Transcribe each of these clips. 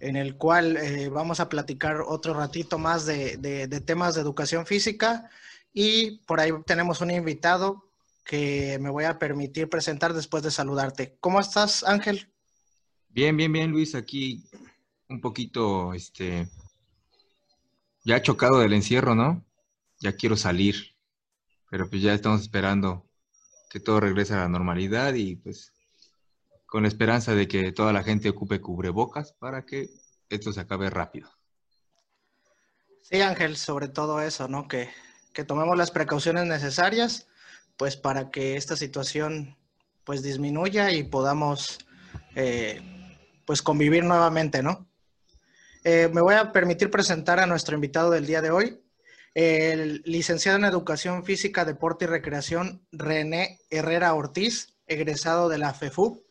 en el cual eh, vamos a platicar otro ratito más de, temas de educación física y por ahí tenemos un invitado que me voy a permitir presentar después de saludarte. ¿Cómo estás, Ángel? Bien, bien, bien, Luis, aquí un poquito, este, ya chocado del encierro, ¿no? Ya quiero salir, pero pues ya estamos esperando que todo regrese a la normalidad y pues con la esperanza de que toda la gente ocupe cubrebocas para que esto se acabe rápido. Sí, Ángel, sobre todo eso, ¿no? Que, tomemos las precauciones necesarias, pues para que esta situación pues disminuya y podamos eh, pues convivir nuevamente, ¿no? Eh, me voy a permitir presentar a nuestro invitado del día de hoy, el licenciado en Educación Física, Deporte y Recreación, René Herrera Ortiz, egresado de la FEFU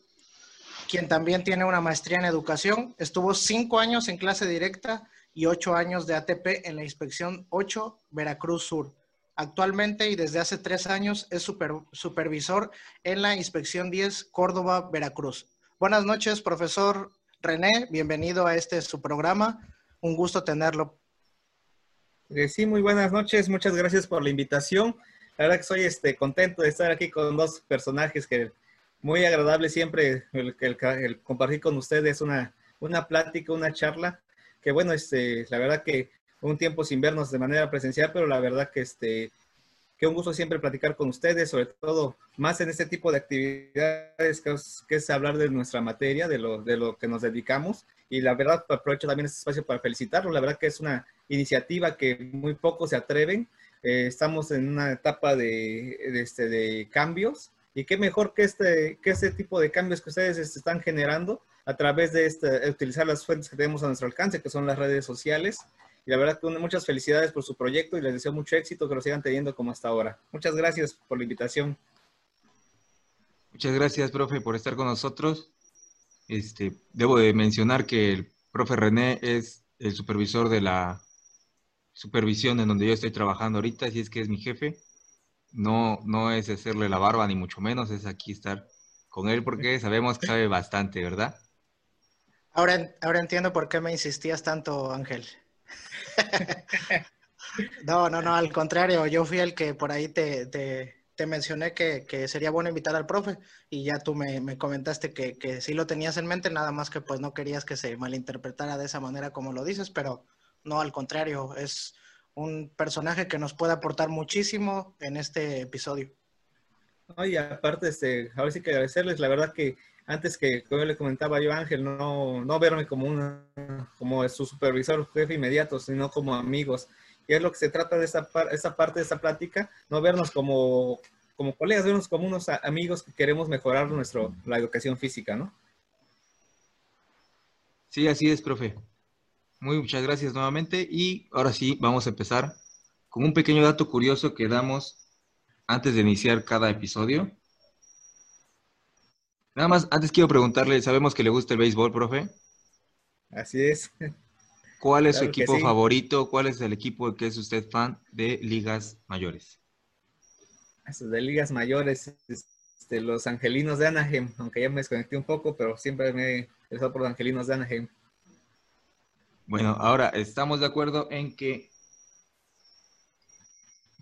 quien también tiene una maestría en educación. Estuvo cinco años en clase directa y ocho años de ATP en la inspección 8 Veracruz Sur. Actualmente y desde hace tres años es supervisor en la inspección 10 Córdoba, Veracruz. Buenas noches, profesor René. Bienvenido a este su programa. Un gusto tenerlo. Eh, sí, muy buenas noches. Muchas gracias por la invitación. La verdad que soy este, contento de estar aquí con dos personajes que muy agradable siempre el, compartir con ustedes una, una plática, una charla, que bueno, este, la verdad que un tiempo sin vernos de manera presencial, pero la verdad que este, que un gusto siempre platicar con ustedes, sobre todo más en este tipo de actividades que es, hablar de nuestra materia, de lo, de lo que nos dedicamos. Y la verdad, aprovecho también este espacio para felicitarlos. La verdad que es una iniciativa que muy pocos se atreven. Eh, estamos en una etapa de, de, este, de cambios y qué mejor que este, que este tipo de cambios que ustedes están generando a través de este, utilizar las fuentes que tenemos a nuestro alcance, que son las redes sociales. Y la verdad que muchas felicidades por su proyecto y les deseo mucho éxito, que lo sigan teniendo como hasta ahora. Muchas gracias por la invitación. Muchas gracias, profe, por estar con nosotros. Este, debo de mencionar que el profe René es el supervisor de la supervisión en donde yo estoy trabajando ahorita, así es que es mi jefe no, no es hacerle la barba, ni mucho menos, es aquí estar con él porque sabemos que sabe bastante, ¿verdad? Ahora, ahora entiendo por qué me insistías tanto, Ángel. no, no, no, al contrario, yo fui el que por ahí te, te, mencioné que, sería bueno invitar al profe y ya tú me, me comentaste que, que, sí lo tenías en mente, nada más que pues no querías que se malinterpretara de esa manera como lo dices, pero no, al contrario, es un personaje que nos puede aportar muchísimo en este episodio. y aparte, este, ahora sí que agradecerles, la verdad que antes que, como le comentaba yo Ángel, no, no verme como una, como su supervisor, jefe inmediato, sino como amigos. Y es lo que se trata de esa, esa parte de esta plática, no vernos como, como colegas, vernos como unos amigos que queremos mejorar nuestro, la educación física, ¿no? Sí, así es, profe. Muy muchas gracias nuevamente y ahora sí vamos a empezar con un pequeño dato curioso que damos antes de iniciar cada episodio. Nada más, antes quiero preguntarle, sabemos que le gusta el béisbol, profe. Así es. ¿Cuál es su equipo favorito? ¿Cuál es el equipo que es usted fan de ligas mayores? De ligas mayores, este, los angelinos de Anaheim, aunque ya me desconecté un poco, pero siempre me he interesado por los angelinos de Anaheim. Bueno, ahora estamos de acuerdo en que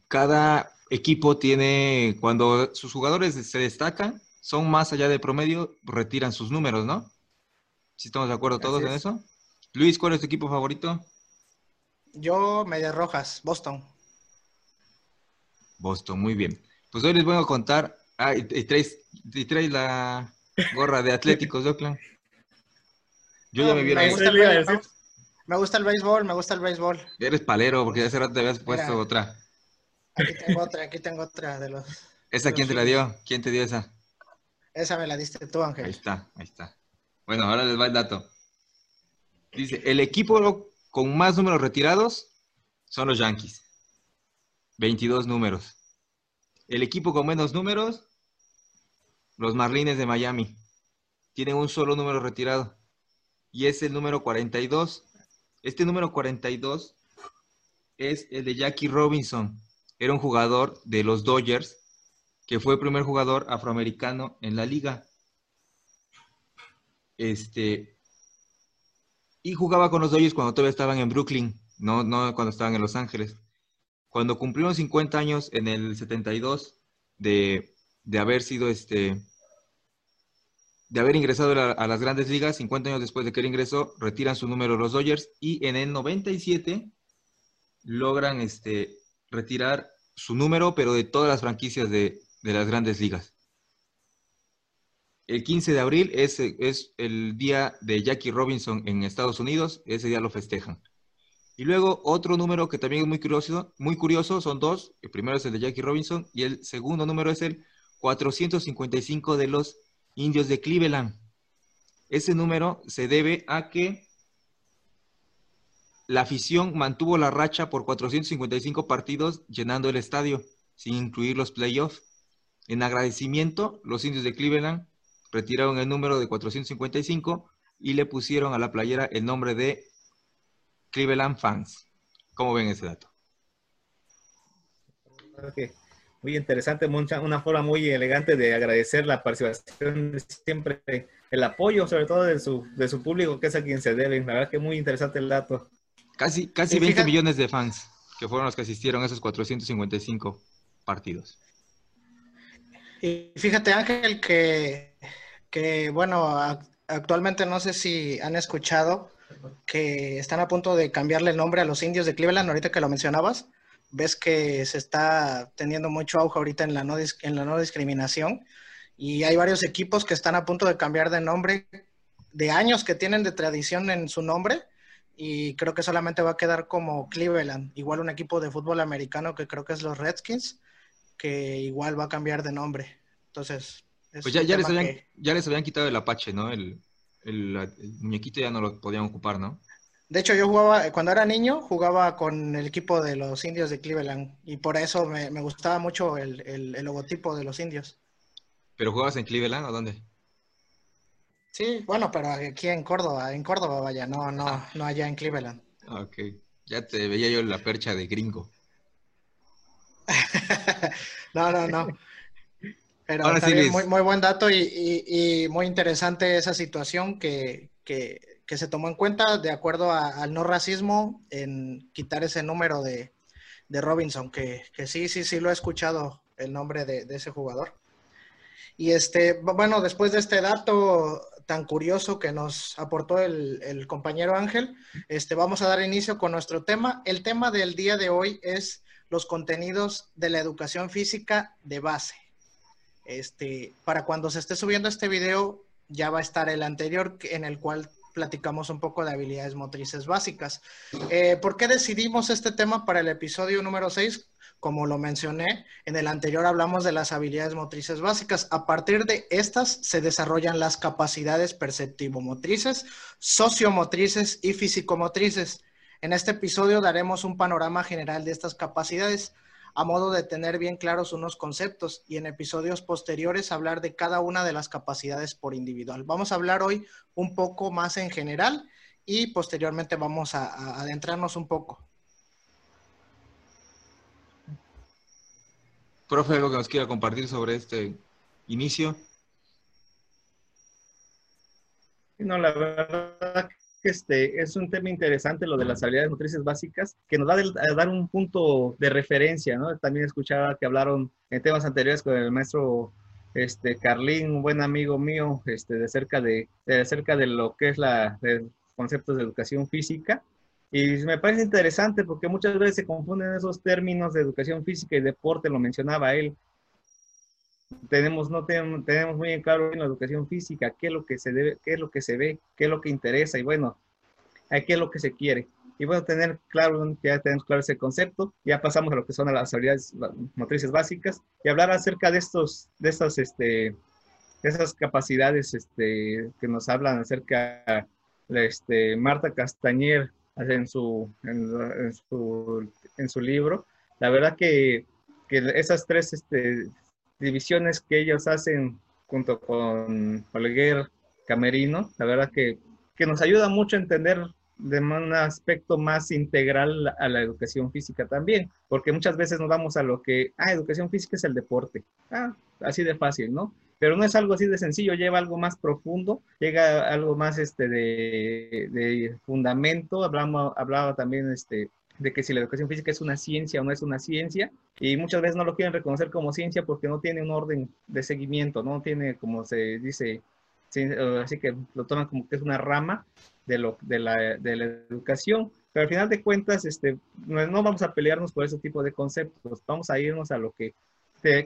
cada equipo tiene, cuando sus jugadores se destacan, son más allá de promedio, retiran sus números, ¿no? ¿Sí estamos de acuerdo todos en eso? Luis, ¿cuál es tu equipo favorito? Yo, Medias Rojas, Boston. Boston, muy bien. Pues hoy les voy a contar. Ah, y, traes, la gorra de Atléticos de Oakland. Yo ya me vi me gusta el béisbol, me gusta el béisbol. Eres palero, porque hace rato te habías puesto otra. Aquí tengo otra, aquí tengo otra de los. ¿Esa quién te la dio? ¿Quién te dio esa? Esa me la diste tú, Ángel. Ahí está, ahí está. Bueno, ahora les va el dato. Dice, el equipo con más números retirados son los Yankees. 22 números. El equipo con menos números, los Marlines de Miami. Tienen un solo número retirado. Y es el número 42. Este número 42 es el de Jackie Robinson. Era un jugador de los Dodgers, que fue el primer jugador afroamericano en la liga. Este, y jugaba con los Dodgers cuando todavía estaban en Brooklyn, no, no cuando estaban en Los Ángeles. Cuando cumplieron 50 años en el 72 de, de haber sido este, de haber ingresado a, las grandes ligas, 50 años después de que él ingresó, retiran su número los Dodgers y en el 97 logran este, retirar su número, pero de todas las franquicias de, las grandes ligas. El 15 de abril es, es, el día de Jackie Robinson en Estados Unidos, ese día lo festejan. Y luego otro número que también es muy curioso, muy curioso, son dos. El primero es el de Jackie Robinson y el segundo número es el 455 de los indios de Cleveland. Ese número se debe a que la afición mantuvo la racha por 455 partidos llenando el estadio, sin incluir los playoffs. En agradecimiento, los indios de Cleveland retiraron el número de 455 y le pusieron a la playera el nombre de Cleveland Fans. ¿Cómo ven ese dato? Muy interesante, una forma muy elegante de agradecer la participación, siempre el apoyo, sobre todo de su, de su público, que es a quien se debe. La verdad que muy interesante el dato. Casi, casi 20 millones de fans que fueron los que asistieron a esos 455 partidos. Y fíjate, Ángel, que, que bueno, actualmente no sé si han escuchado que están a punto de cambiarle el nombre a los indios de Cleveland, ahorita que lo mencionabas ves que se está teniendo mucho auge ahorita en la no, en la no discriminación y hay varios equipos que están a punto de cambiar de nombre, de años que tienen de tradición en su nombre y creo que solamente va a quedar como Cleveland, igual un equipo de fútbol americano que creo que es los Redskins, que igual va a cambiar de nombre. Entonces, pues ya, ya les, habían, ya les habían quitado el Apache, ¿no? El, el muñequito ya no lo podían ocupar, ¿no? De hecho, yo jugaba, cuando era niño, jugaba con el equipo de los indios de Cleveland y por eso me, gustaba mucho el, logotipo de los indios. ¿Pero jugabas en Cleveland o dónde? Sí, bueno, pero aquí en Córdoba, en Córdoba vaya, no, no, ah. no allá en Cleveland. Ah, ok, ya te veía yo la percha de gringo. no, no, no. Pero muy, muy, buen dato y, muy interesante esa situación que, que que se tomó en cuenta de acuerdo al no racismo en quitar ese número de, Robinson, que, sí, sí, sí lo he escuchado el nombre de, ese jugador. Y este, bueno, después de este dato tan curioso que nos aportó el, compañero Ángel, este, vamos a dar inicio con nuestro tema. El tema del día de hoy es los contenidos de la educación física de base. Este, para cuando se esté subiendo este video, ya va a estar el anterior en el cual platicamos un poco de habilidades motrices básicas. Eh, ¿Por qué decidimos este tema para el episodio número 6? Como lo mencioné, en el anterior hablamos de las habilidades motrices básicas. A partir de estas se desarrollan las capacidades perceptivo-motrices, sociomotrices y físico-motrices. En este episodio daremos un panorama general de estas capacidades a modo de tener bien claros unos conceptos y en episodios posteriores hablar de cada una de las capacidades por individual. Vamos a hablar hoy un poco más en general y posteriormente vamos a, adentrarnos un poco. Profe, algo que nos quiera compartir sobre este inicio. No, la verdad este, es un tema interesante lo de las habilidades motrices básicas, que nos va a dar un punto de referencia. También escuchaba que hablaron en temas anteriores con el maestro este, Carlín, un buen amigo mío, este, de, cerca de, de cerca de lo que es la de conceptos de educación física. Y me parece interesante porque muchas veces se confunden esos términos de educación física y deporte, lo mencionaba él tenemos, no tenemos, tenemos muy en claro en la educación física qué es lo que se debe, qué es lo que se ve, qué es lo que interesa y bueno, qué es lo que se quiere. Y bueno, tener claro, ya tenemos claro ese concepto, ya pasamos a lo que son las habilidades motrices básicas y hablar acerca de estos, de estas, este, esas capacidades este, que nos hablan acerca este, Marta Castañer en su, en, su, en su libro. La verdad que, que esas tres este, divisiones que ellos hacen junto con Oleguer Camerino, la verdad que, que nos ayuda mucho a entender de un aspecto más integral a la educación física también, porque muchas veces nos vamos a lo que, ah, educación física es el deporte, ah, así de fácil, ¿no? Pero no es algo así de sencillo, lleva algo más profundo, llega algo más este, de, de fundamento, hablamos, hablaba también este, de que si la educación física es una ciencia o no es una ciencia, y muchas veces no lo quieren reconocer como ciencia porque no tiene un orden de seguimiento, no tiene, como se dice, así que lo toman como que es una rama de, lo, de, la, de la educación, pero al final de cuentas este, no, vamos a pelearnos por ese tipo de conceptos, vamos a irnos a lo que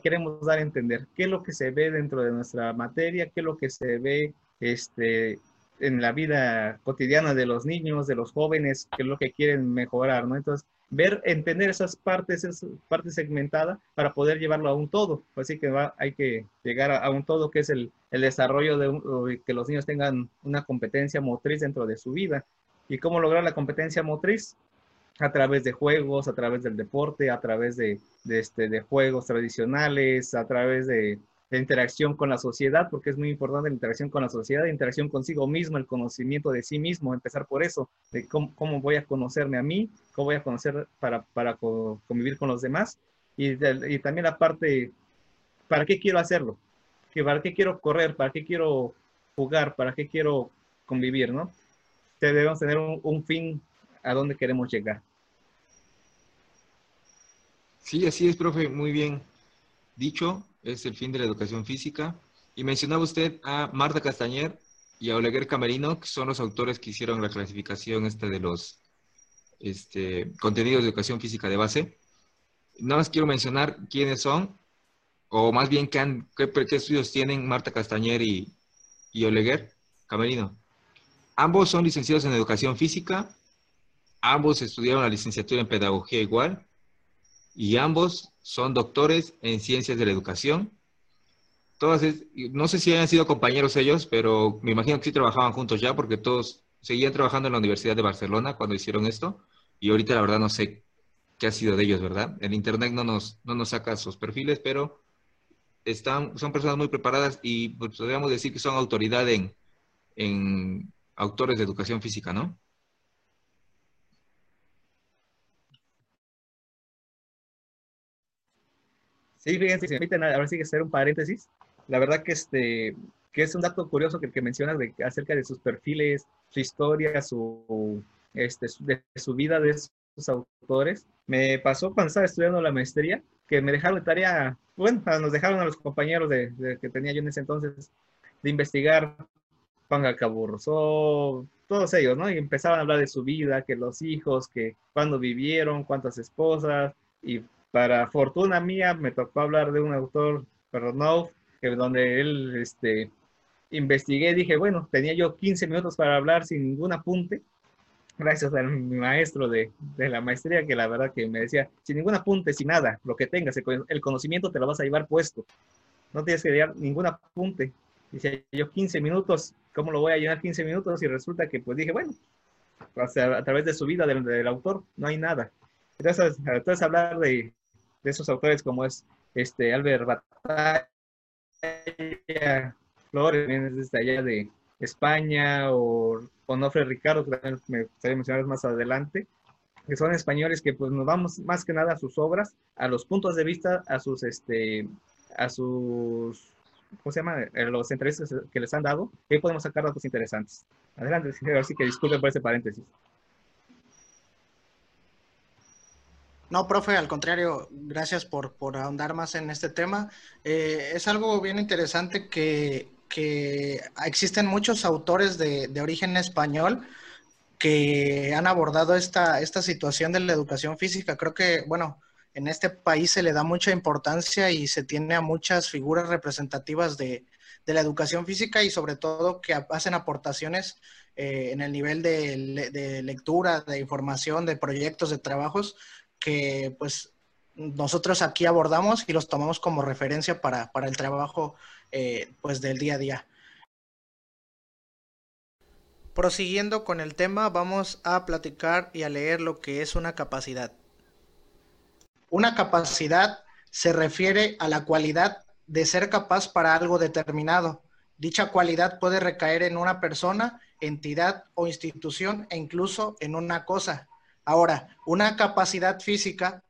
queremos dar a entender, qué es lo que se ve dentro de nuestra materia, qué es lo que se ve este, en la vida cotidiana de los niños, de los jóvenes, qué es lo que quieren mejorar, ¿no? Entonces, ver, entender esas partes, esas partes segmentadas para poder llevarlo a un todo. Así que va, hay que llegar a, un todo que es el, desarrollo de que los niños tengan una competencia motriz dentro de su vida. ¿Y cómo lograr la competencia motriz? A través de juegos, a través del deporte, a través de, este, de juegos tradicionales, a través de, de interacción con la sociedad, porque es muy importante la interacción con la sociedad, la interacción consigo mismo, el conocimiento de sí mismo, empezar por eso, de cómo, cómo voy a conocerme a mí, cómo voy a conocer para, para convivir con los demás, y, y, también la parte, ¿para qué quiero hacerlo? ¿Para qué quiero correr? ¿Para qué quiero jugar? ¿Para qué quiero convivir? ¿no? Debemos tener un, un fin a dónde queremos llegar. Sí, así es, profe, muy bien dicho es el fin de la educación física. Y mencionaba usted a Marta Castañer y a Oleguer Camerino, que son los autores que hicieron la clasificación esta de los este, contenidos de educación física de base. Nada más quiero mencionar quiénes son, o más bien qué, qué, estudios tienen Marta Castañer y, y Oleguer Camerino. Ambos son licenciados en educación física, ambos estudiaron la licenciatura en pedagogía igual, y ambos son doctores en ciencias de la educación. Todas, no sé si hayan sido compañeros ellos, pero me imagino que sí trabajaban juntos ya, porque todos seguían trabajando en la Universidad de Barcelona cuando hicieron esto, y ahorita la verdad no sé qué ha sido de ellos, ¿verdad? El Internet no nos, no nos saca sus perfiles, pero están, son personas muy preparadas y pues, podríamos decir que son autoridad en, en autores de educación física, ¿no? Sí, fíjense, si me permiten, ahora sí que hacer un paréntesis. La verdad que este que es un dato curioso que, que mencionas de, acerca de sus perfiles, su historia, su, este, de su vida de esos autores. Me pasó cuando estaba estudiando la maestría que me dejaron de tarea, bueno, nos dejaron a los compañeros de, que tenía yo en ese entonces de investigar Juan Gacaburro, todos ellos, ¿no? Y empezaban a hablar de su vida, que los hijos, que cuándo vivieron, cuántas esposas, y para fortuna mía, me tocó hablar de un autor, Perdonov, donde él, este, investigué, dije, bueno, tenía yo 15 minutos para hablar sin ningún apunte, gracias a mi maestro de, de, la maestría, que la verdad que me decía, sin ningún apunte, sin nada, lo que tengas, el conocimiento te lo vas a llevar puesto, no tienes que llevar ningún apunte. Dice yo 15 minutos, ¿cómo lo voy a llenar 15 minutos? Y resulta que pues dije, bueno, a, través de su vida del, del, autor, no hay nada. Entonces, entonces hablar de, de esos autores como es este Albert Batalla, Flores, desde allá de España, o Onofre Ricardo, que también me gustaría mencionar más adelante, que son españoles que pues nos vamos más que nada a sus obras, a los puntos de vista, a sus, este, a sus, ¿cómo se llama? Los entrevistas que les han dado, y podemos sacar datos interesantes. Adelante, así que disculpen por ese paréntesis. No, profe, al contrario, gracias por, por ahondar más en este tema. Eh, es algo bien interesante que, existen muchos autores de, origen español que han abordado esta, esta situación de la educación física. Creo que, bueno, en este país se le da mucha importancia y se tiene a muchas figuras representativas de, la educación física y sobre todo que hacen aportaciones eh, en el nivel de, de, lectura, de información, de proyectos, de trabajos que pues nosotros aquí abordamos y los tomamos como referencia para, el trabajo eh, pues del día a día. Prosiguiendo con el tema, vamos a platicar y a leer lo que es una capacidad. Una capacidad se refiere a la cualidad de ser capaz para algo determinado. Dicha cualidad puede recaer en una persona, entidad o institución e incluso en una cosa. Ahora, una capacidad física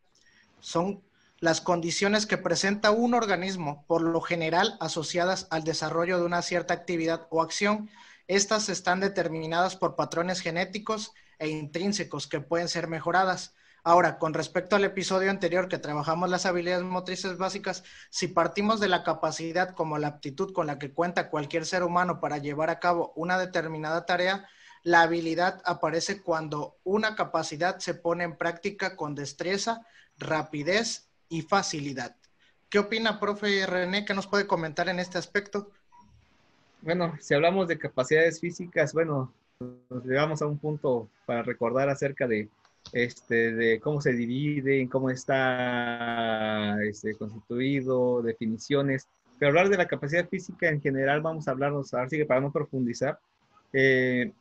son las condiciones que presenta un organismo, por lo general asociadas al desarrollo de una cierta actividad o acción estas están determinadas por patrones genéticos e intrínsecos que pueden ser mejoradas. Ahora, con respecto al episodio anterior que trabajamos las habilidades motrices básicas, si partimos de la capacidad como la aptitud con la que cuenta cualquier ser humano para llevar a cabo una determinada tarea, la habilidad aparece cuando una capacidad se pone en práctica con destreza, rapidez y facilidad. ¿Qué opina, profe René? ¿Qué nos puede comentar en este aspecto? bueno, si hablamos de capacidades físicas, bueno, nos llegamos a un punto para recordar acerca de, este, de cómo se divide, cómo está este, constituido, definiciones. Pero hablar de la capacidad física en general, vamos a hablarnos, ahora sí que para no profundizar, eh,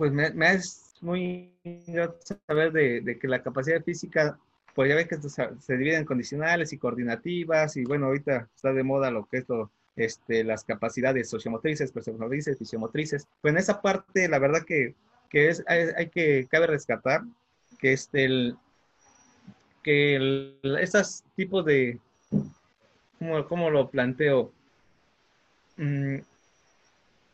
pues me, es muy saber de, que la capacidad física, pues ya ven que se, divide en condicionales y coordinativas, y bueno, ahorita está de moda lo que es este, las capacidades sociomotrices, perceptomotrices, fisiomotrices. Pues en esa parte, la verdad que, que es, hay, que, cabe rescatar que este, el, que el, estos tipos de, ¿cómo, cómo lo planteo? Mm,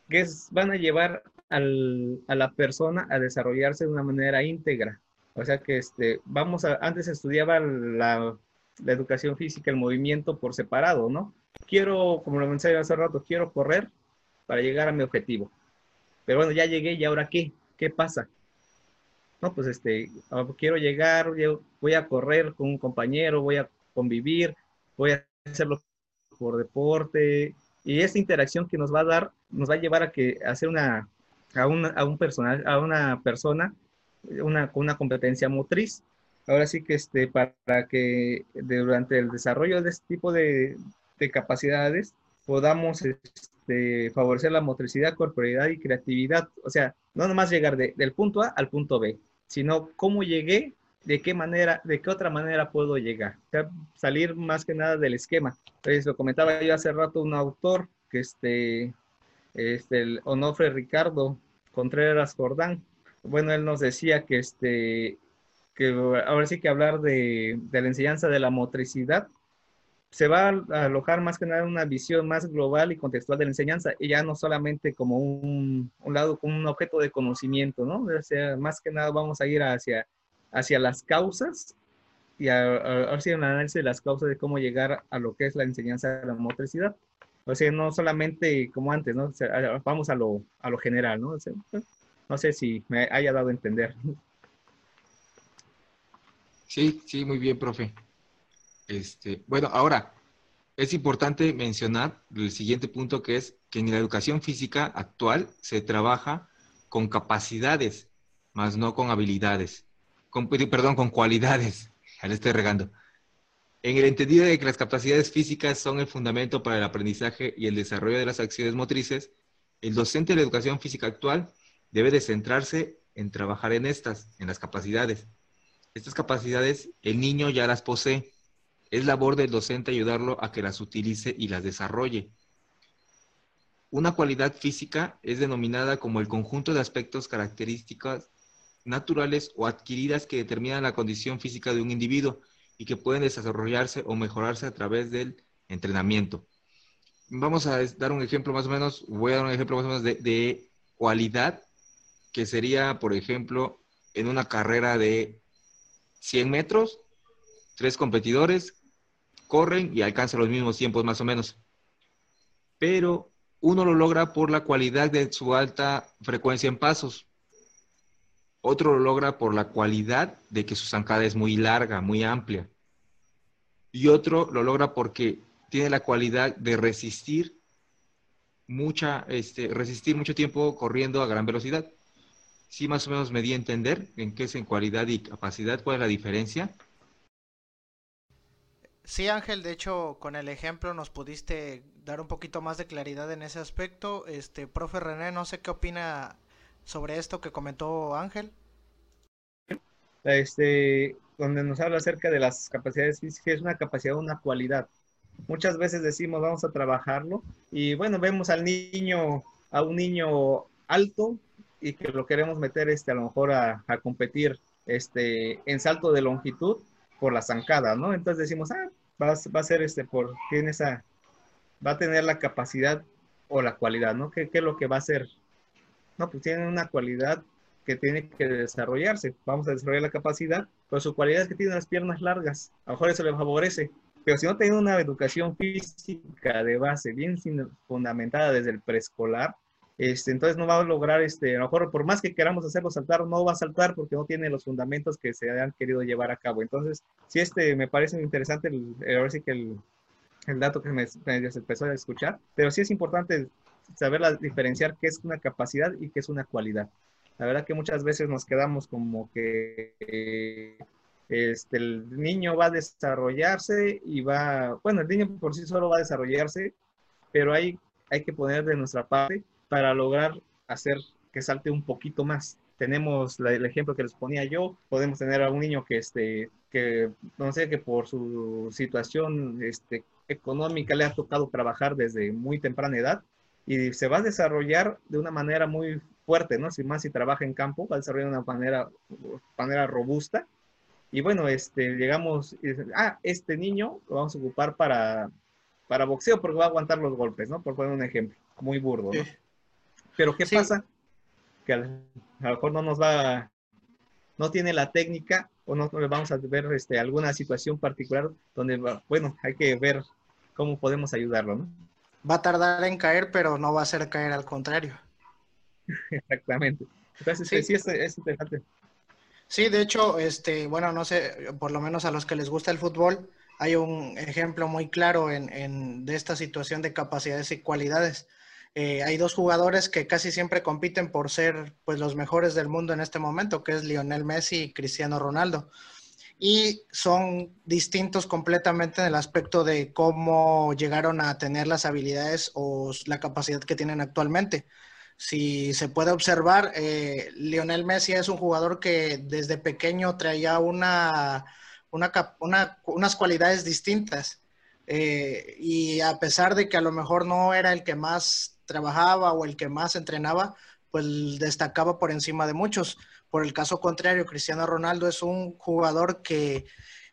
que van a llevar al, a la persona a desarrollarse de una manera íntegra. O sea que este, vamos a, antes estudiaba la, la educación física, el movimiento por separado, ¿no? quiero, como lo mencioné hace rato, quiero correr para llegar a mi objetivo. Pero bueno, ya llegué y ahora qué? ¿Qué pasa? No, pues este, ah, quiero llegar, voy a correr con un compañero, voy a convivir, voy a hacerlo por deporte. Y esa interacción que nos va a dar, nos va a llevar a que hacer una, a, una, a un personal, a una persona, una, una competencia motriz. Ahora sí que este, para que durante el desarrollo de este tipo de, de capacidades podamos este, favorecer la motricidad, corporalidad y creatividad. O sea, no nomás llegar del punto A al punto B, sino cómo llegué, de qué manera, de qué otra manera puedo llegar. O sea, salir más que nada del esquema. Entonces, lo comentaba yo hace rato un autor que este, este el Onofre Ricardo Contreras Jordán. Bueno, él nos decía que este que ahora sí que hablar de, de la enseñanza de la motricidad se va a alojar más que nada una visión más global y contextual de la enseñanza, y ya no solamente como un, un lado, como un objeto de conocimiento, ¿no? O sea, más que nada vamos a ir hacia, hacia las causas y a, a, un análisis de las causas de cómo llegar a lo que es la enseñanza de la motricidad. O sea, no solamente como antes, ¿no? Vamos a lo, a lo general, ¿no? No sé si me haya dado a entender. Sí, sí, muy bien, profe. Este, bueno, ahora, es importante mencionar el siguiente punto que es que en la educación física actual se trabaja con capacidades, más no con habilidades, con, perdón, con cualidades, ya le estoy regando. En el entendido de que las capacidades físicas son el fundamento para el aprendizaje y el desarrollo de las acciones motrices, el docente de la educación física actual debe de centrarse en trabajar en estas, en las capacidades. Estas capacidades el niño ya las posee es labor del docente ayudarlo a que las utilice y las desarrolle. Una cualidad física es denominada como el conjunto de aspectos características naturales o adquiridas que determinan la condición física de un individuo y que pueden desarrollarse o mejorarse a través del entrenamiento. Vamos a dar un ejemplo más o menos, voy a dar un ejemplo más o menos de, de cualidad, que sería, por ejemplo, en una carrera de 100 metros, tres competidores corren y alcanzan los mismos tiempos más o menos. Pero uno lo logra por la cualidad de su alta frecuencia en pasos. Otro lo logra por la cualidad de que su zancada es muy larga, muy amplia. Y otro lo logra porque tiene la cualidad de resistir mucha, este, resistir mucho tiempo corriendo a gran velocidad. Sí, más o menos me di a entender en qué es en cualidad y capacidad, cuál es la diferencia. Sí, Ángel, de hecho, con el ejemplo nos pudiste dar un poquito más de claridad en ese aspecto. Este, profe René, no sé qué opina sobre esto que comentó Ángel? Este, donde nos habla acerca de las capacidades físicas, es una capacidad, una cualidad. Muchas veces decimos vamos a trabajarlo y bueno, vemos al niño, a un niño alto y que lo queremos meter este, a lo mejor a, a competir este, en salto de longitud por la zancada, ¿no? Entonces decimos, ah, va, va a ser este, por, tiene esa, va a tener la capacidad o la cualidad, ¿no? ¿Qué, ¿Qué, es lo que va a hacer? No, pues tiene una cualidad que tiene que desarrollarse. Vamos a desarrollar la capacidad, pero su cualidad es que tiene las piernas largas. A lo mejor eso le favorece. Pero si no tiene una educación física de base bien fundamentada desde el preescolar, este, entonces no va a lograr, este, a lo mejor por más que queramos hacerlo saltar, no va a saltar porque no tiene los fundamentos que se han querido llevar a cabo. Entonces, sí, este, me parece interesante, el, ahora sí que el, el dato que me, me, empezó a escuchar, pero sí es importante saber la, diferenciar qué es una capacidad y qué es una cualidad. La verdad que muchas veces nos quedamos como que eh, este, el niño va a desarrollarse y va, bueno, el niño por sí solo va a desarrollarse, pero hay, hay que poner de nuestra parte para lograr hacer que salte un poquito más. Tenemos la, el ejemplo que les ponía yo, podemos tener a un niño que, este, que no sé, que por su situación este, económica le ha tocado trabajar desde muy temprana edad y se va a desarrollar de una manera muy fuerte, ¿no? Si más si trabaja en campo, va a desarrollar de una manera, manera robusta. Y bueno, este, llegamos y dicen, ah, este niño lo vamos a ocupar para, para boxeo porque va a aguantar los golpes, ¿no? Por poner un ejemplo, muy burdo, ¿no? Sí. Pero ¿qué sí. pasa? Que a, lo mejor no nos va, no tiene la técnica o no, no vamos a ver este, alguna situación particular donde, bueno, hay que ver cómo podemos ayudarlo, ¿no? Va a tardar en caer, pero no va a hacer caer al contrario. Exactamente. Entonces, sí, sí es, es, interesante. Sí, de hecho, este, bueno, no sé, por lo menos a los que les gusta el fútbol, hay un ejemplo muy claro en, en de esta situación de capacidades y cualidades. Eh, hay dos jugadores que casi siempre compiten por ser pues, los mejores del mundo en este momento, que es Lionel Messi y Cristiano Ronaldo. Y son distintos completamente en el aspecto de cómo llegaron a tener las habilidades o la capacidad que tienen actualmente. Si se puede observar, eh, Lionel Messi es un jugador que desde pequeño traía una, una, una, unas cualidades distintas. Eh, y a pesar de que a lo mejor no era el que más trabajaba o el que más entrenaba, pues destacaba por encima de muchos. Por el caso contrario, Cristiano Ronaldo es un jugador que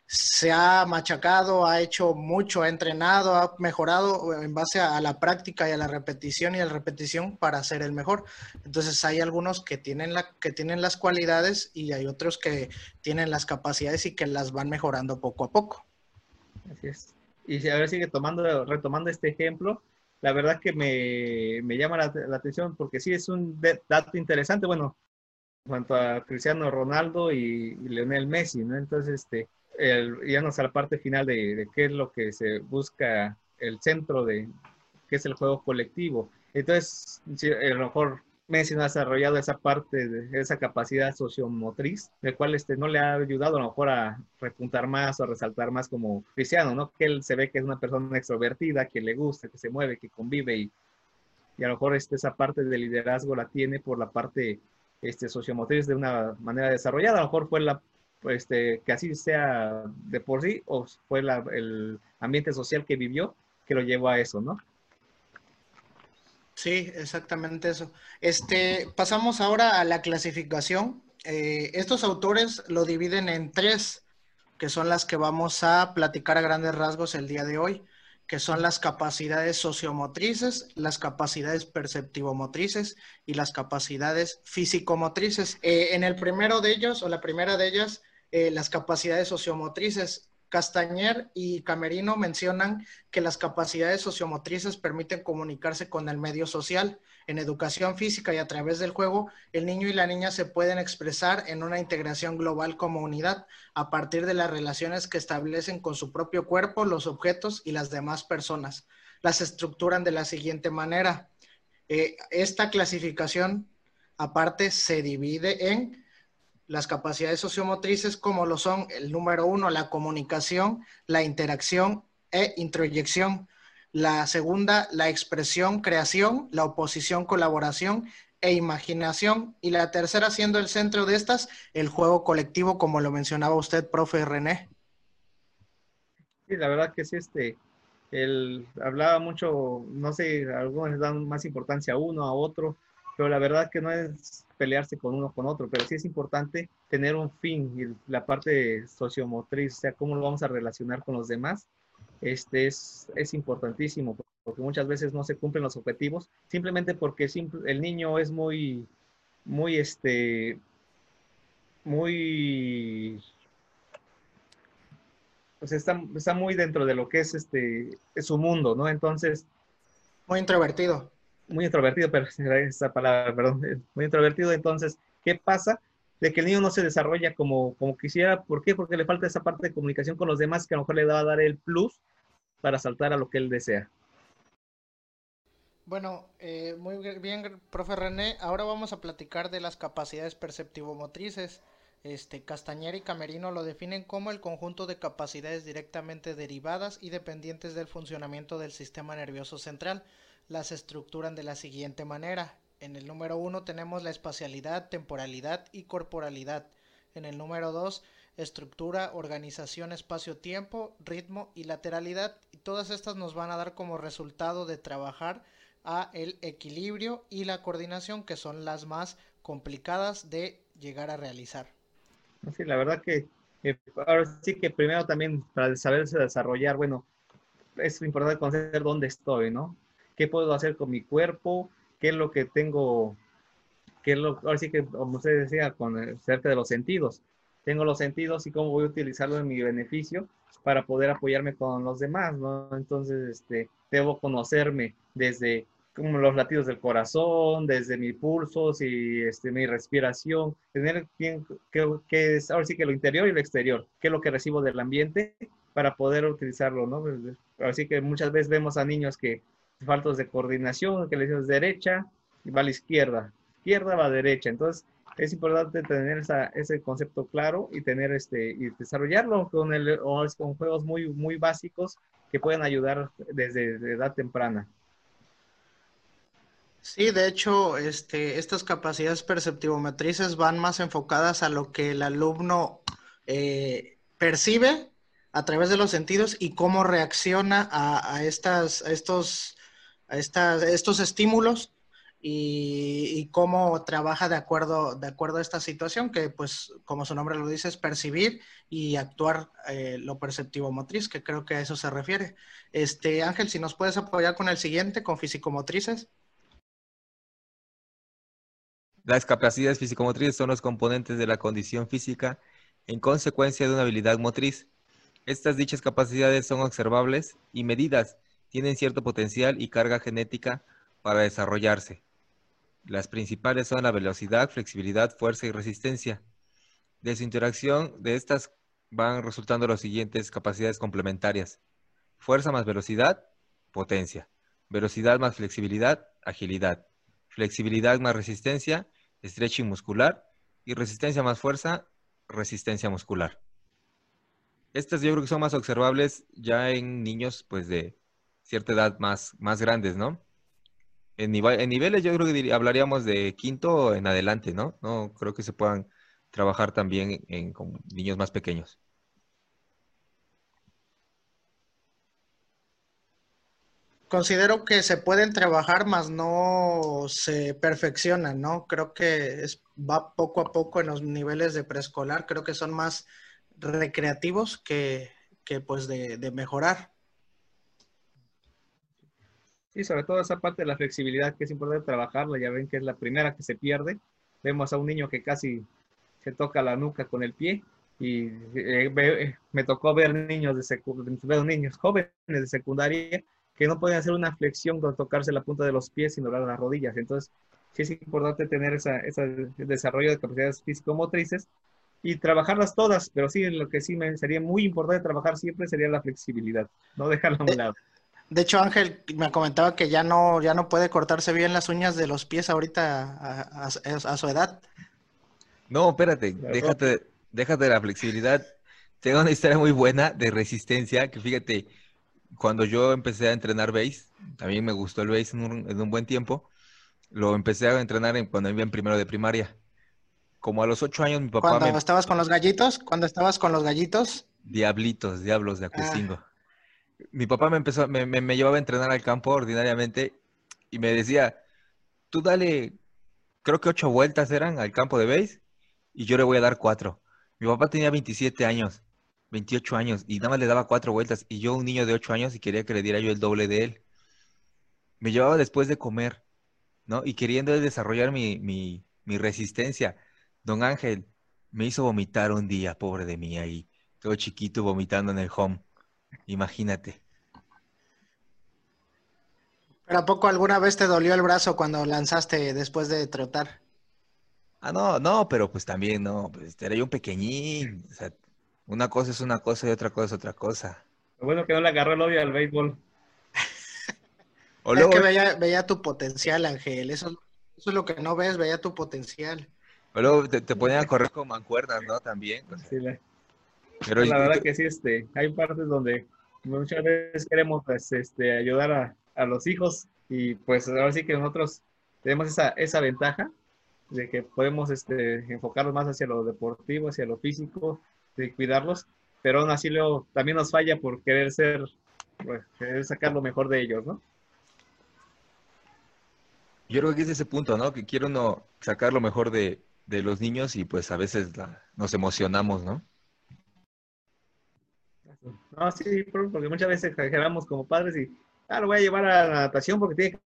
se ha machacado, ha hecho mucho, ha entrenado, ha mejorado en base a, la práctica y a la repetición y a la repetición para ser el mejor. Entonces hay algunos que tienen, la, que tienen las cualidades y hay otros que tienen las capacidades y que las van mejorando poco a poco. Así es. Y a ver, sigue tomando, retomando este ejemplo, la verdad que me, me llama la, la, atención porque sí es un dato interesante, bueno, en cuanto a Cristiano Ronaldo y, y Leonel Messi, ¿no? Entonces, este, el, ya nos a la parte final de, de, qué es lo que se busca, el centro de qué es el juego colectivo. Entonces, si, a lo mejor Messi no ha desarrollado esa parte, de esa capacidad sociomotriz, del cual este, no le ha ayudado a lo mejor a repuntar más o a resaltar más como Cristiano, ¿no? Que él se ve que es una persona extrovertida, que le gusta, que se mueve, que convive y, y a lo mejor este, esa parte de liderazgo la tiene por la parte este, sociomotriz de una manera desarrollada. A lo mejor fue la, este, que así sea de por sí o fue la, el ambiente social que vivió que lo llevó a eso, ¿no? Sí, exactamente eso. Este, pasamos ahora a la clasificación. Eh, estos autores lo dividen en tres, que son las que vamos a platicar a grandes rasgos el día de hoy, que son las capacidades sociomotrices, las capacidades perceptivomotrices y las capacidades físico-motrices. Eh, en el primero de ellos, o la primera de ellas, eh, las capacidades sociomotrices Castañer y Camerino mencionan que las capacidades sociomotrices permiten comunicarse con el medio social. En educación física y a través del juego, el niño y la niña se pueden expresar en una integración global como unidad a partir de las relaciones que establecen con su propio cuerpo, los objetos y las demás personas. Las estructuran de la siguiente manera. Eh, esta clasificación, aparte, se divide en las capacidades sociomotrices como lo son el número uno, la comunicación, la interacción e introyección. La segunda, la expresión, creación, la oposición, colaboración e imaginación. Y la tercera siendo el centro de estas, el juego colectivo, como lo mencionaba usted, profe René. Sí, la verdad que sí, este, él hablaba mucho, no sé, algunos dan más importancia a uno, a otro, pero la verdad que no es pelearse con uno con otro, pero sí es importante tener un fin y la parte sociomotriz, o sea, cómo lo vamos a relacionar con los demás, este es, es importantísimo, porque muchas veces no se cumplen los objetivos, simplemente porque el niño es muy, muy, este, muy, pues está, está muy dentro de lo que es este, es su mundo, ¿no? Entonces... Muy introvertido muy introvertido, pero esa palabra, perdón, muy introvertido. Entonces, ¿qué pasa? De que el niño no se desarrolla como, como quisiera. ¿Por qué? Porque le falta esa parte de comunicación con los demás que a lo mejor le va a dar el plus para saltar a lo que él desea. Bueno, eh, muy bien, profe René. Ahora vamos a platicar de las capacidades perceptivo-motrices. Este, Castañer y Camerino lo definen como el conjunto de capacidades directamente derivadas y dependientes del funcionamiento del sistema nervioso central las estructuran de la siguiente manera. En el número 1 tenemos la espacialidad, temporalidad y corporalidad. En el número 2, estructura, organización, espacio-tiempo, ritmo y lateralidad. Y todas estas nos van a dar como resultado de trabajar a el equilibrio y la coordinación, que son las más complicadas de llegar a realizar. Sí, la verdad que eh, ahora sí que primero también para saberse desarrollar, bueno, es importante conocer dónde estoy, ¿no? qué puedo hacer con mi cuerpo, qué es lo que tengo, qué es lo, ahora sí que, como usted decía, con cerca de los sentidos. Tengo los sentidos y cómo voy a utilizarlo en mi beneficio para poder apoyarme con los demás, ¿no? Entonces, este, debo conocerme desde como los latidos del corazón, desde mis pulsos y este, mi respiración, tener bien que, es ahora sí que lo interior y lo exterior, qué es lo que recibo del ambiente para poder utilizarlo, ¿no? Así que muchas veces vemos a niños que faltos de coordinación, que le decimos derecha y va a la izquierda, izquierda va a derecha. Entonces, es importante tener ese concepto claro y tener este y desarrollarlo con el con juegos muy muy básicos que pueden ayudar desde edad temprana. Sí, de hecho, este, estas capacidades perceptivometrices van más enfocadas a lo que el alumno eh, percibe a través de los sentidos y cómo reacciona a estas, a estos estos estímulos y, cómo trabaja de acuerdo, de acuerdo a esta situación, que pues como su nombre lo dice es percibir y actuar eh, lo perceptivo motriz, que creo que a eso se refiere. Este Ángel, si nos puedes apoyar con el siguiente, con fisicomotrices. Las capacidades fisicomotrices son los componentes de la condición física en consecuencia de una habilidad motriz. Estas dichas capacidades son observables y medidas tienen cierto potencial y carga genética para desarrollarse. Las principales son la velocidad, flexibilidad, fuerza y resistencia. De su interacción de estas van resultando las siguientes capacidades complementarias. Fuerza más velocidad, potencia. Velocidad más flexibilidad, agilidad. Flexibilidad más resistencia, stretching muscular. Y resistencia más fuerza, resistencia muscular. Estas yo creo que son más observables ya en niños pues de cierta edad más, más grandes, ¿no? En, en niveles yo creo que hablaríamos de quinto en adelante, ¿no? No creo que se puedan trabajar también en, con niños más pequeños. Considero que se pueden trabajar, más no se perfeccionan, ¿no? Creo que es, va poco a poco en los niveles de preescolar, creo que son más recreativos que, que pues de mejorar. Sí, sobre todo esa parte de la flexibilidad que es importante trabajarla, ya ven que es la primera que se pierde. Vemos a un niño que casi se toca la nuca con el pie y eh, eh, me tocó ver niños de veo niños jóvenes de secundaria que no pueden hacer una flexión con tocarse la punta de los pies sino las rodillas. Entonces, sí es importante tener ese desarrollo de capacidades físico-motrices y trabajarlas todas, pero sí, lo que sí me sería muy importante trabajar siempre sería la flexibilidad, no dejarla a un eh, lado. De hecho, Ángel me comentaba que ya no, ya no puede cortarse bien las uñas de los pies ahorita a, su edad. No, espérate, déjate, déjate de la flexibilidad. Tengo una historia muy buena de resistencia, que fíjate, cuando yo empecé a entrenar base, también me gustó el base en un, buen tiempo, lo empecé a entrenar en, cuando iba en primero de primaria. Como a los ocho años mi papá ¿Cuando me... estabas con los gallitos? ¿Cuando estabas con los gallitos? Diablitos, diablos Ah. de Acuestingo. Mi papá me empezó, me, me- llevaba a entrenar al campo ordinariamente y me decía, tú dale, creo que ocho vueltas eran al campo de base y yo le voy a dar cuatro. Mi papá tenía 27 años, 28 años y nada más le daba cuatro vueltas y yo un niño de ocho años y quería que le diera yo el doble de él. Me llevaba después de comer, ¿no? Y queriendo desarrollar mi, mi, mi resistencia. Don Ángel me hizo vomitar un día, pobre de mí ahí, todo chiquito vomitando en el home. Imagínate. ¿Pero a poco alguna vez te dolió el brazo cuando lanzaste después de trotar? Ah, no, no, pero pues también, no, pues era yo un pequeñín. O sea, una cosa es una cosa y otra cosa es otra cosa. Lo bueno que no le agarró el odio al béisbol. O Es luego, que veía, veía tu potencial, Ángel. Eso, eso es lo que no ves, veía tu potencial. o luego te, te ponían a correr con mancuernas, ¿no? También. o sea, Sí, la, pero la verdad que sí, este, hay partes donde muchas veces queremos pues, este, ayudar a, a los hijos y pues ahora sí que nosotros tenemos esa, esa ventaja de que podemos este, enfocarlos más hacia lo deportivo, hacia lo físico, de cuidarlos, pero aún así luego también nos falla por querer ser, pues, querer sacar lo mejor de ellos, ¿no? yo creo que es ese punto, ¿no? Que quiere uno sacar lo mejor de, de los niños y pues a veces nos emocionamos, ¿no? No, sí, por- porque muchas veces exageramos como padres y, ah, lo voy a llevar a la natación porque tiene que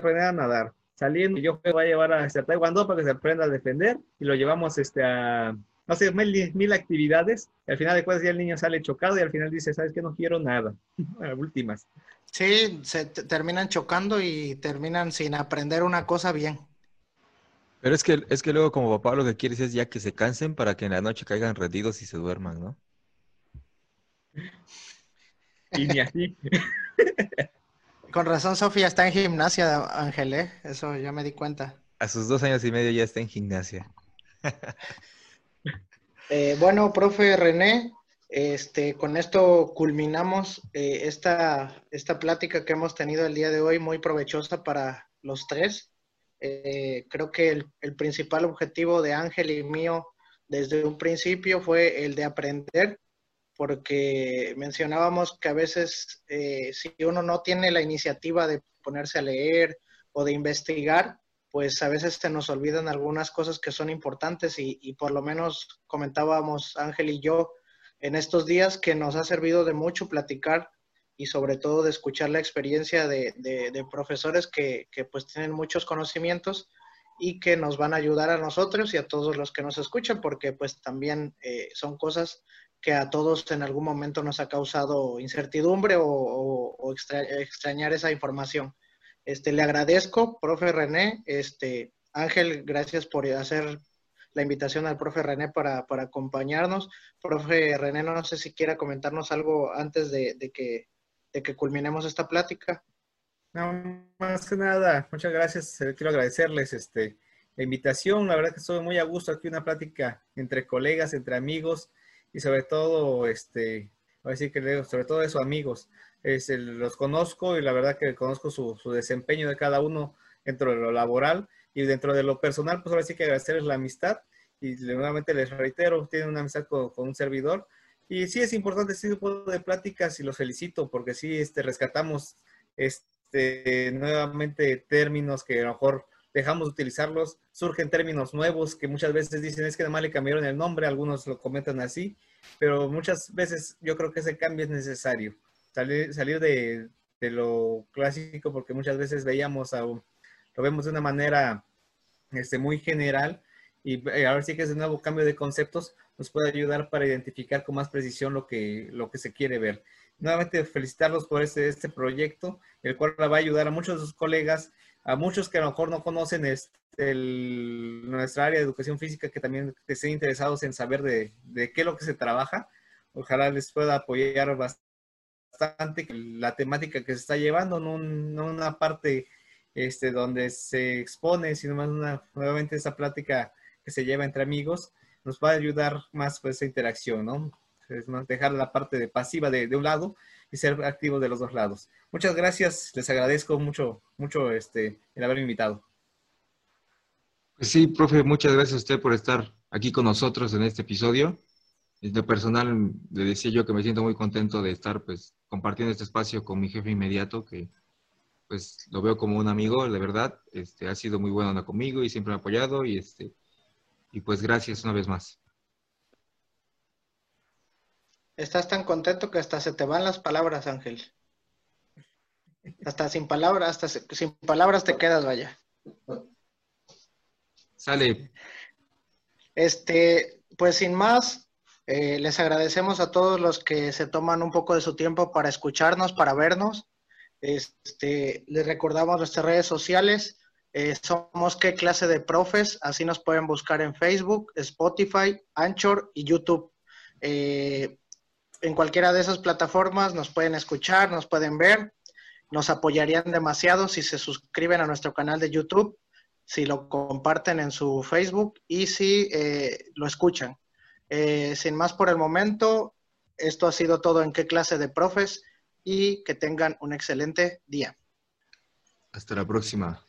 aprender a nadar. Saliendo, yo voy a llevar a este, taekwondo para que se aprenda a defender y lo llevamos este, a, no sé, mil, mil actividades. Y al final de cuentas ya el niño sale chocado y al final dice, ¿sabes qué? No quiero nada. A últimas. Sí, se te- terminan chocando y terminan sin aprender una cosa bien. Pero es que, es que luego como papá lo que quieres es ya que se cansen para que en la noche caigan rendidos y se duerman, ¿no? Y ni así. Con razón, Sofía está en gimnasia, Ángel, ¿eh? Eso ya me di cuenta. A sus dos años y medio ya está en gimnasia. Eh, bueno, profe René, este, con esto culminamos eh, esta, esta plática que hemos tenido el día de hoy, muy provechosa para los tres. Eh, creo que el, el principal objetivo de Ángel y mío desde un principio fue el de aprender, porque mencionábamos que a veces eh, si uno no tiene la iniciativa de ponerse a leer o de investigar, pues a veces se nos olvidan algunas cosas que son importantes y, por lo menos comentábamos Ángel y yo en estos días que nos ha servido de mucho platicar y sobre todo de escuchar la experiencia de, de, de profesores que, que, pues tienen muchos conocimientos y que nos van a ayudar a nosotros y a todos los que nos escuchan porque pues también eh, son cosas que a todos en algún momento nos ha causado incertidumbre o, o, o extra, extrañar esa información. Este, le agradezco, profe René. Este, Ángel, gracias por hacer la invitación al profe René para, para acompañarnos. Profe René, no sé si quiera comentarnos algo antes de, que, de que culminemos esta plática. No, más que nada, muchas gracias. Quiero agradecerles este, la invitación. La verdad que estoy muy a gusto aquí, una plática entre colegas, entre amigos y sobre todo, este, voy a decir que sobre todo eso, amigos. Es los conozco y la verdad que conozco su, su, desempeño de cada uno dentro de lo laboral y dentro de lo personal, pues ahora sí que agradecerles la amistad y nuevamente les reitero, tienen una amistad con, con un servidor y sí es importante este tipo de pláticas y los felicito porque sí este, rescatamos este, nuevamente términos que a lo mejor dejamos de utilizarlos, surgen términos nuevos que muchas veces dicen es que nada más le cambiaron el nombre, algunos lo comentan así, pero muchas veces yo creo que ese cambio es necesario salir, salir de, de, lo clásico, porque muchas veces veíamos, a, lo vemos de una manera este, muy general, y ahora sí que ese nuevo cambio de conceptos nos puede ayudar para identificar con más precisión lo que, lo que se quiere ver. Nuevamente felicitarlos por este, este proyecto, el cual va a ayudar a muchos de sus colegas, a muchos que a lo mejor no conocen este, el, nuestra área de educación física, que también estén interesados en saber de, de qué es lo que se trabaja. Ojalá les pueda apoyar bastante la temática que se está llevando, no, no una parte este, donde se expone, sino más una, nuevamente esa plática que se lleva entre amigos, nos va a ayudar más pues esa interacción, ¿no? Es más, dejar la parte de pasiva de, de, un lado y ser activo de los dos lados. Muchas gracias, les agradezco mucho, mucho este, el haberme invitado. Sí, profe, muchas gracias a usted por estar aquí con nosotros en este episodio. En lo personal, le decía yo que me siento muy contento de estar pues compartiendo este espacio con mi jefe inmediato, que pues lo veo como un amigo, de verdad. Este, ha sido muy bueno conmigo y siempre me ha apoyado y este y pues gracias una vez más. Estás tan contento que hasta se te van las palabras, Ángel. Hasta sin palabras, hasta sin palabras te quedas, vaya. Sale. Este, pues sin más, eh, les agradecemos a todos los que se toman un poco de su tiempo para escucharnos, para vernos. Este, les recordamos nuestras redes sociales. Eh, somos qué clase de profes, así nos pueden buscar en Facebook, Spotify, Anchor y YouTube. Eh, en cualquiera de esas plataformas nos pueden escuchar, nos pueden ver. Nos apoyarían demasiado si se suscriben a nuestro canal de YouTube si lo comparten en su Facebook y si eh, lo escuchan. Eh, sin más por el momento, esto ha sido todo en qué clase de profes y que tengan un excelente día. Hasta la próxima.